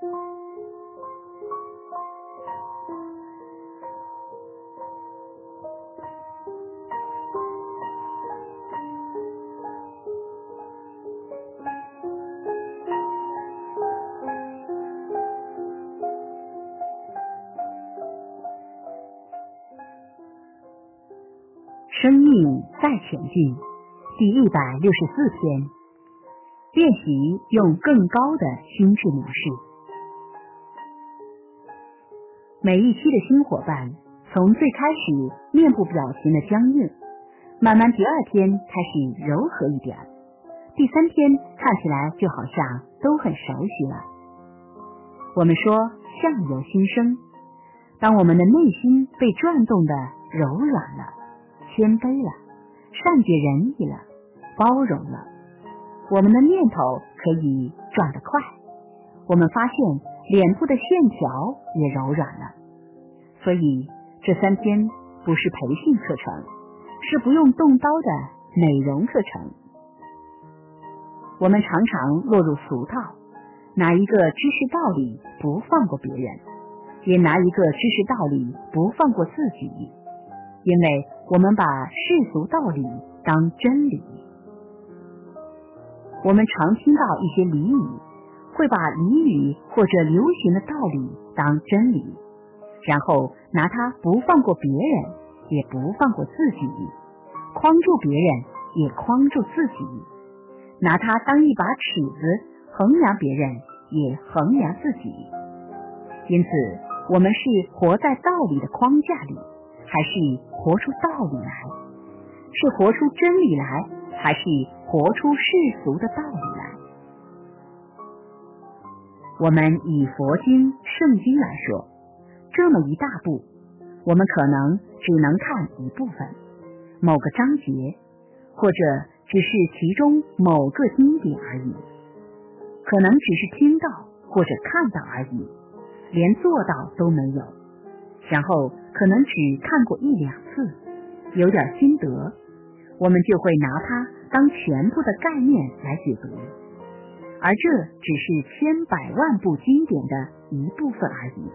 生命在前进，第一百六十四天，练习用更高的心智模式。每一期的新伙伴，从最开始面部表情的僵硬，慢慢第二天开始柔和一点，第三天看起来就好像都很熟悉了。我们说相由心生，当我们的内心被转动的柔软了。谦卑了，善解人意了，包容了，我们的念头可以转得快。我们发现脸部的线条也柔软了。所以这三天不是培训课程，是不用动刀的美容课程。我们常常落入俗套，拿一个知识道理不放过别人，也拿一个知识道理不放过自己，因为。我们把世俗道理当真理，我们常听到一些俚语，会把俚语或者流行的道理当真理，然后拿它不放过别人，也不放过自己，框住别人，也框住自己，拿它当一把尺子衡量别人，也衡量自己。因此，我们是活在道理的框架里。还是活出道理来，是活出真理来，还是活出世俗的道理来？我们以佛经、圣经来说，这么一大部，我们可能只能看一部分，某个章节，或者只是其中某个经典而已，可能只是听到或者看到而已，连做到都没有。然后可能只看过一两次，有点心得，我们就会拿它当全部的概念来解读，而这只是千百万部经典的一部分而已。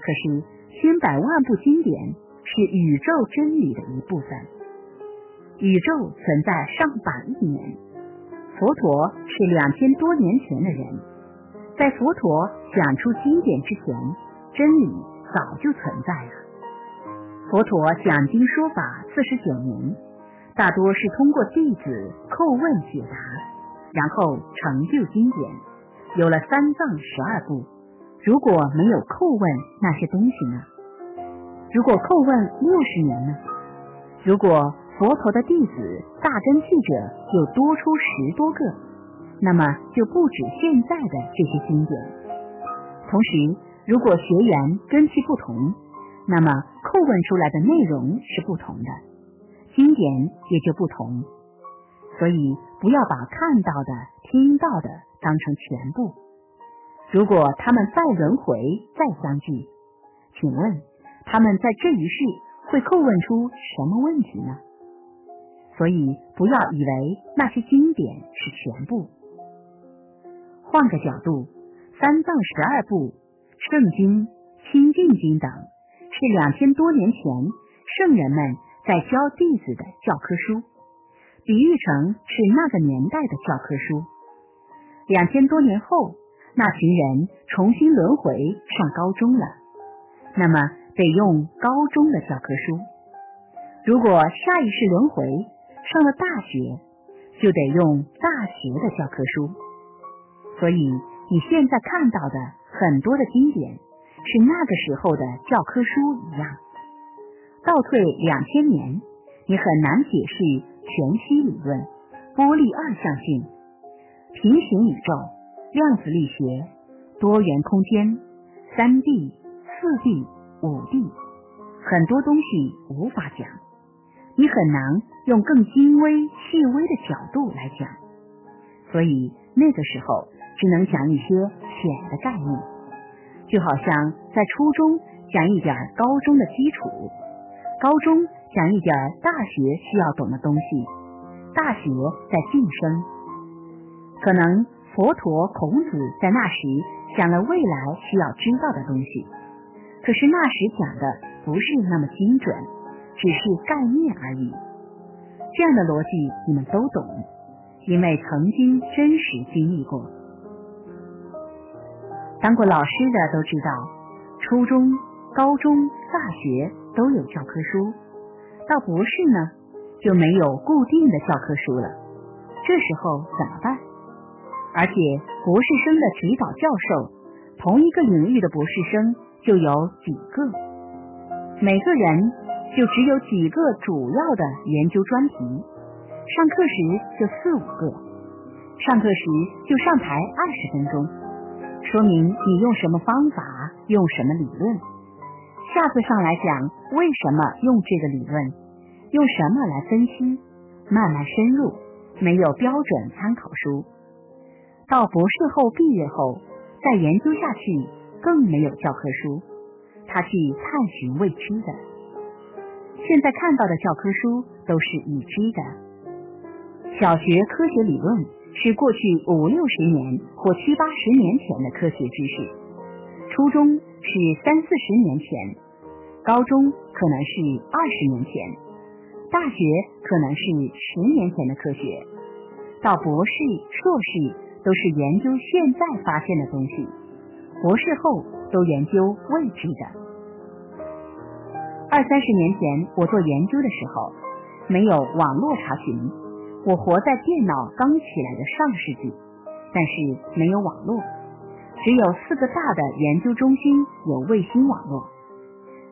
可是千百万部经典是宇宙真理的一部分，宇宙存在上百亿年，佛陀是两千多年前的人，在佛陀讲出经典之前，真理。早就存在了。佛陀讲经说法四十九年，大多是通过弟子叩问解答，然后成就经典，有了三藏十二部。如果没有叩问那些东西呢？如果叩问六十年呢？如果佛陀的弟子大根器者又多出十多个，那么就不止现在的这些经典。同时。如果学员根器不同，那么叩问出来的内容是不同的，经典也就不同。所以不要把看到的、听到的当成全部。如果他们再轮回、再相聚，请问他们在这一世会叩问出什么问题呢？所以不要以为那些经典是全部。换个角度，三藏十二部。圣经、清净经等是两千多年前圣人们在教弟子的教科书，比喻成是那个年代的教科书。两千多年后，那群人重新轮回上高中了，那么得用高中的教科书；如果下一世轮回上了大学，就得用大学的教科书。所以你现在看到的。很多的经典是那个时候的教科书一样。倒退两千年，你很难解释全息理论、波粒二象性、平行宇宙、量子力学、多元空间、三 D、四 D、五 D，很多东西无法讲，你很难用更精微细微的角度来讲，所以那个时候。只能讲一些浅的概念，就好像在初中讲一点高中的基础，高中讲一点大学需要懂的东西，大学在晋升。可能佛陀、孔子在那时讲了未来需要知道的东西，可是那时讲的不是那么精准，只是概念而已。这样的逻辑你们都懂，因为曾经真实经历过。当过老师的都知道，初中、高中、大学都有教科书，到博士呢就没有固定的教科书了。这时候怎么办？而且博士生的指导教授，同一个领域的博士生就有几个，每个人就只有几个主要的研究专题，上课时就四五个，上课时就上台二十分钟。说明你用什么方法，用什么理论。下次上来讲为什么用这个理论，用什么来分析，慢慢深入。没有标准参考书，到博士后毕业后再研究下去，更没有教科书。他去探寻未知的。现在看到的教科书都是已知的。小学科学理论。是过去五六十年或七八十年前的科学知识，初中是三四十年前，高中可能是二十年前，大学可能是十年前的科学，到博士、硕士都是研究现在发现的东西，博士后都研究未知的。二三十年前我做研究的时候，没有网络查询。我活在电脑刚起来的上世纪，但是没有网络，只有四个大的研究中心有卫星网络。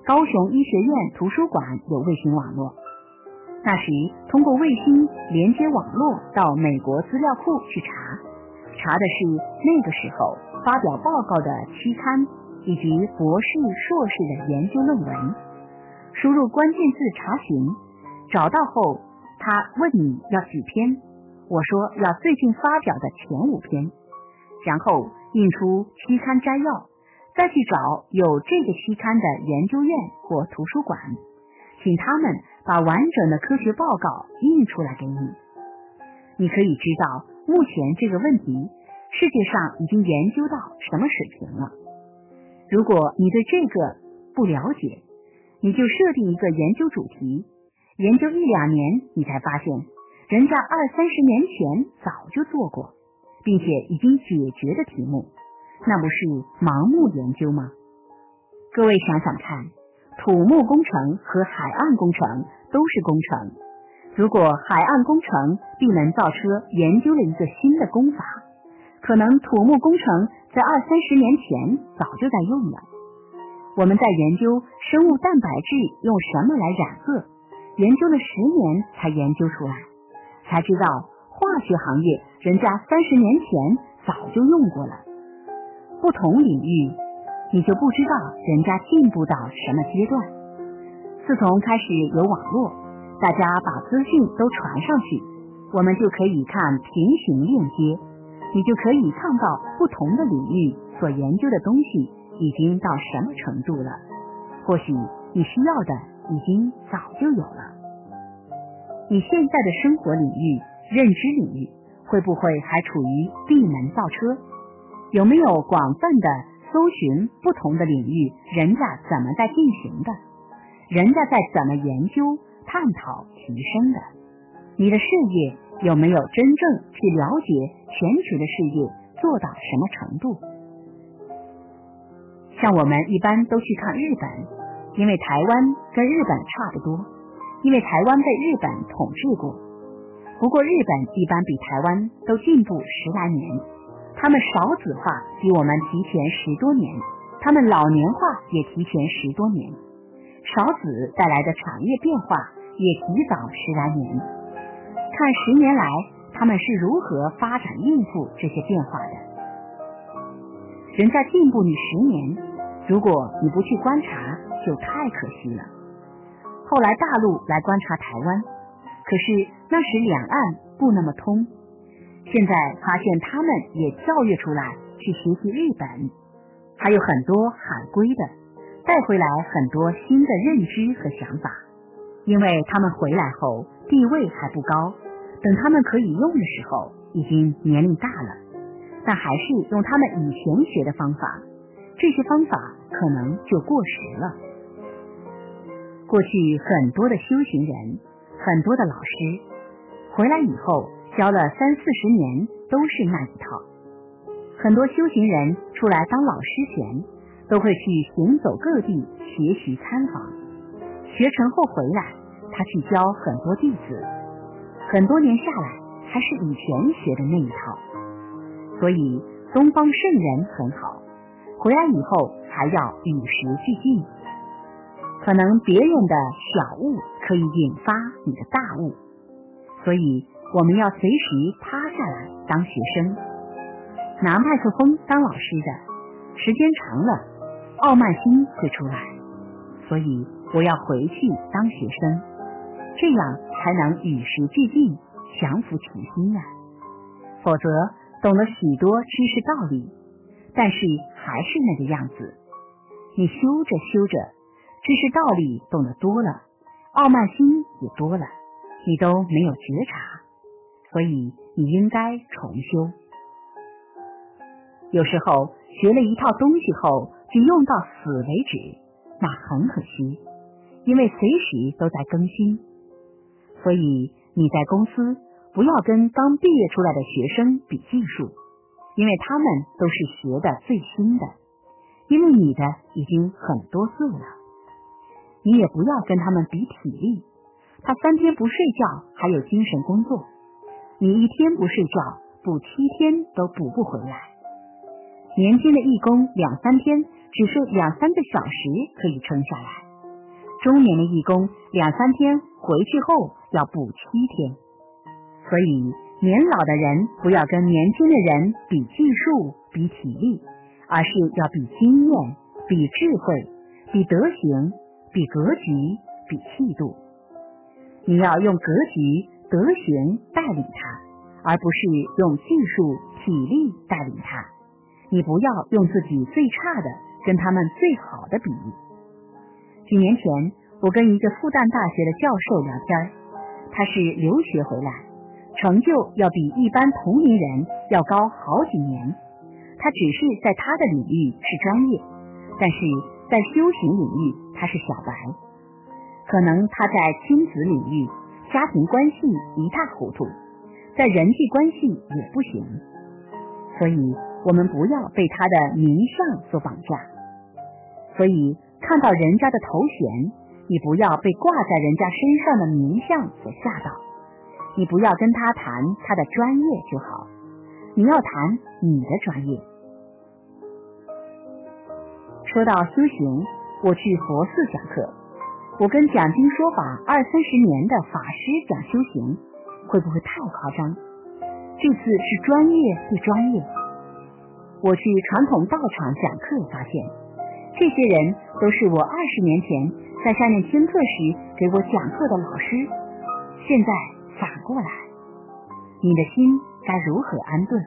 高雄医学院图书馆有卫星网络，那时通过卫星连接网络到美国资料库去查，查的是那个时候发表报告的期刊以及博士、硕士的研究论文，输入关键字查询，找到后。他问你要几篇，我说要最近发表的前五篇，然后印出期刊摘要，再去找有这个期刊的研究院或图书馆，请他们把完整的科学报告印出来给你。你可以知道目前这个问题世界上已经研究到什么水平了。如果你对这个不了解，你就设定一个研究主题。研究一两年，你才发现，人家二三十年前早就做过，并且已经解决的题目，那不是盲目研究吗？各位想想看，土木工程和海岸工程都是工程。如果海岸工程闭门造车研究了一个新的工法，可能土木工程在二三十年前早就在用了。我们在研究生物蛋白质用什么来染色。研究了十年才研究出来，才知道化学行业人家三十年前早就用过了。不同领域，你就不知道人家进步到什么阶段。自从开始有网络，大家把资讯都传上去，我们就可以看平行链接，你就可以看到不同的领域所研究的东西已经到什么程度了。或许你需要的。已经早就有了。你现在的生活领域、认知领域，会不会还处于闭门造车？有没有广泛的搜寻不同的领域，人家怎么在进行的？人家在怎么研究、探讨、提升的？你的事业有没有真正去了解全球的事业做到什么程度？像我们一般都去看日本。因为台湾跟日本差不多，因为台湾被日本统治过。不过日本一般比台湾都进步十来年，他们少子化比我们提前十多年，他们老年化也提前十多年，少子带来的产业变化也提早十来年。看十年来他们是如何发展应付这些变化的，人家进步你十年，如果你不去观察。就太可惜了。后来大陆来观察台湾，可是那时两岸不那么通。现在发现他们也跳跃出来去学习日本，还有很多海归的带回来很多新的认知和想法。因为他们回来后地位还不高，等他们可以用的时候，已经年龄大了。但还是用他们以前学的方法，这些方法可能就过时了。过去很多的修行人，很多的老师回来以后教了三四十年，都是那一套。很多修行人出来当老师前，都会去行走各地学习参访，学成后回来，他去教很多弟子，很多年下来还是以前学的那一套。所以东方圣人很好，回来以后还要与时俱进。可能别人的小悟可以引发你的大悟，所以我们要随时趴下来当学生，拿麦克风当老师的时间长了，傲慢心会出来。所以我要回去当学生，这样才能与时俱进，降服其心啊。否则懂了许多知识道理，但是还是那个样子，你修着修着。知识道理懂得多了，傲慢心也多了，你都没有觉察，所以你应该重修。有时候学了一套东西后就用到死为止，那很可惜，因为随时都在更新。所以你在公司不要跟刚毕业出来的学生比技术，因为他们都是学的最新的，因为你的已经很多岁了。你也不要跟他们比体力，他三天不睡觉还有精神工作，你一天不睡觉补七天都补不回来。年轻的义工两三天只睡两三个小时可以撑下来，中年的义工两三天回去后要补七天。所以年老的人不要跟年轻的人比技术、比体力，而是要比经验、比智慧、比德行。比格局，比气度，你要用格局、德行带领他，而不是用技术、体力带领他。你不要用自己最差的跟他们最好的比。几年前，我跟一个复旦大学的教授聊天，他是留学回来，成就要比一般同龄人要高好几年。他只是在他的领域是专业，但是。在修行领域，他是小白，可能他在亲子领域、家庭关系一塌糊涂，在人际关系也不行。所以，我们不要被他的名相所绑架。所以，看到人家的头衔，你不要被挂在人家身上的名相所吓到。你不要跟他谈他的专业就好，你要谈你的专业。说到修行，我去佛寺讲课，我跟讲经说法二三十年的法师讲修行，会不会太夸张？这次是专业对专业。我去传统道场讲课，发现这些人都是我二十年前在下面听课时给我讲课的老师，现在反过来，你的心该如何安顿？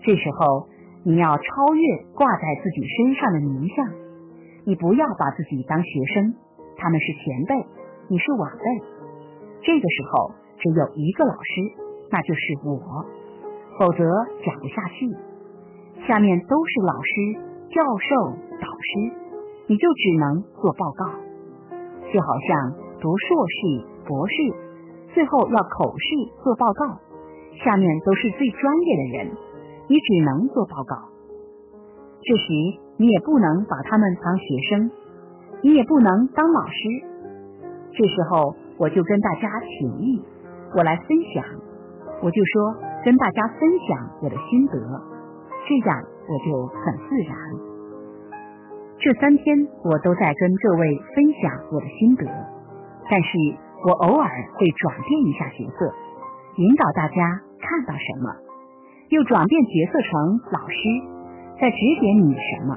这时候。你要超越挂在自己身上的名相，你不要把自己当学生，他们是前辈，你是晚辈。这个时候只有一个老师，那就是我，否则讲不下去。下面都是老师、教授、导师，你就只能做报告，就好像读硕士、博士，最后要口试做报告，下面都是最专业的人。你只能做报告，这时你也不能把他们当学生，你也不能当老师。这时候我就跟大家请意，我来分享，我就说跟大家分享我的心得，这样我就很自然。这三天我都在跟各位分享我的心得，但是我偶尔会转变一下角色，引导大家看到什么。又转变角色成老师，在指点你什么；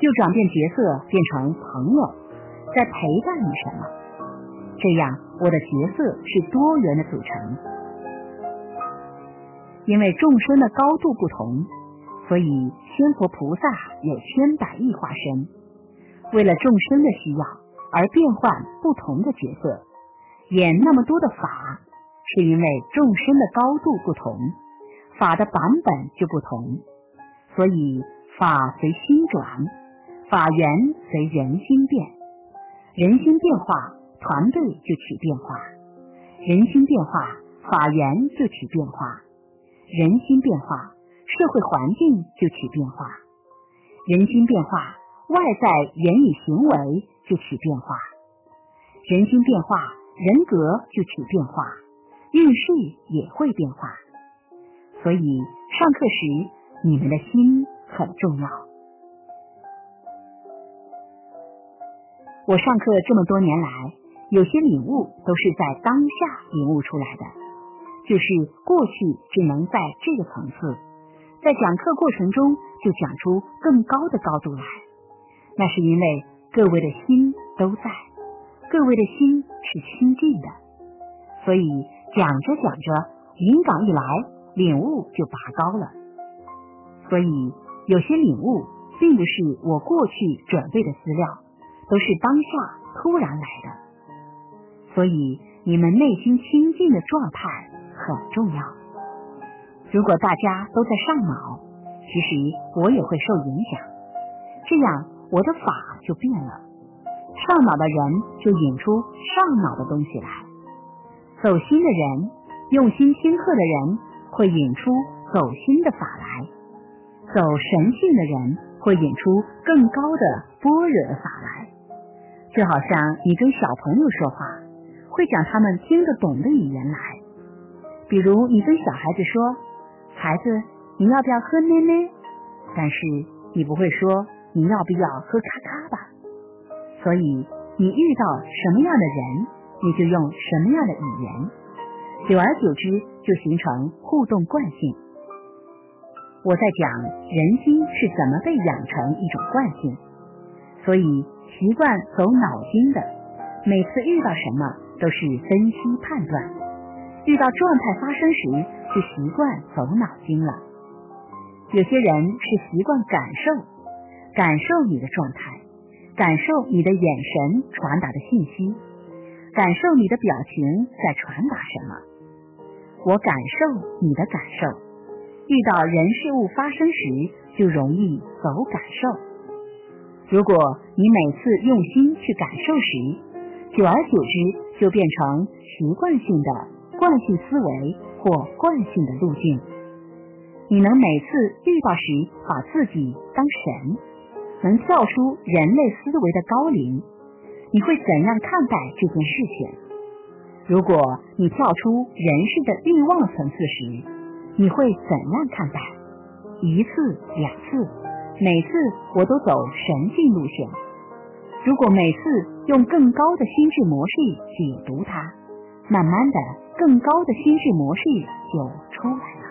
又转变角色变成朋友，在陪伴你什么。这样，我的角色是多元的组成。因为众生的高度不同，所以仙佛菩萨有千百亿化身，为了众生的需要而变换不同的角色，演那么多的法，是因为众生的高度不同。法的版本就不同。所以法随心转，法源随人心变，人心变化，团队就起变化；人心变化，法源就起变化；人心变化，社会环境就起变化；人心变化，外在言语行为就起变化；人心变化，人格就起变化，运势也会变化。所以上课时。你们的心很重要。我上课这么多年来，有些领悟都是在当下领悟出来的，就是过去只能在这个层次，在讲课过程中就讲出更高的高度来。那是因为各位的心都在，各位的心是清净的，所以讲着讲着，灵感一来，领悟就拔高了。所以，有些领悟并不是我过去准备的资料，都是当下突然来的。所以，你们内心清净的状态很重要。如果大家都在上脑，其实我也会受影响，这样我的法就变了。上脑的人就引出上脑的东西来，走心的人、用心听课的人会引出走心的法来。走神性的人会引出更高的般若的法来，就好像你跟小朋友说话，会讲他们听得懂的语言来。比如你跟小孩子说：“孩子，你要不要喝奶奶？”但是你不会说你要不要喝咔咔吧？所以你遇到什么样的人，你就用什么样的语言，久而久之就形成互动惯性。我在讲人心是怎么被养成一种惯性，所以习惯走脑筋的，每次遇到什么都是分析判断，遇到状态发生时就习惯走脑筋了。有些人是习惯感受，感受你的状态，感受你的眼神传达的信息，感受你的表情在传达什么。我感受你的感受。遇到人事物发生时，就容易走感受。如果你每次用心去感受时，久而久之就变成习惯性的惯性思维或惯性的路径。你能每次遇到时把自己当神，能跳出人类思维的高龄，你会怎样看待这件事情？如果你跳出人世的欲望层次时，你会怎样看待？一次两次，每次我都走神性路线。如果每次用更高的心智模式解读它，慢慢的，更高的心智模式就出来了。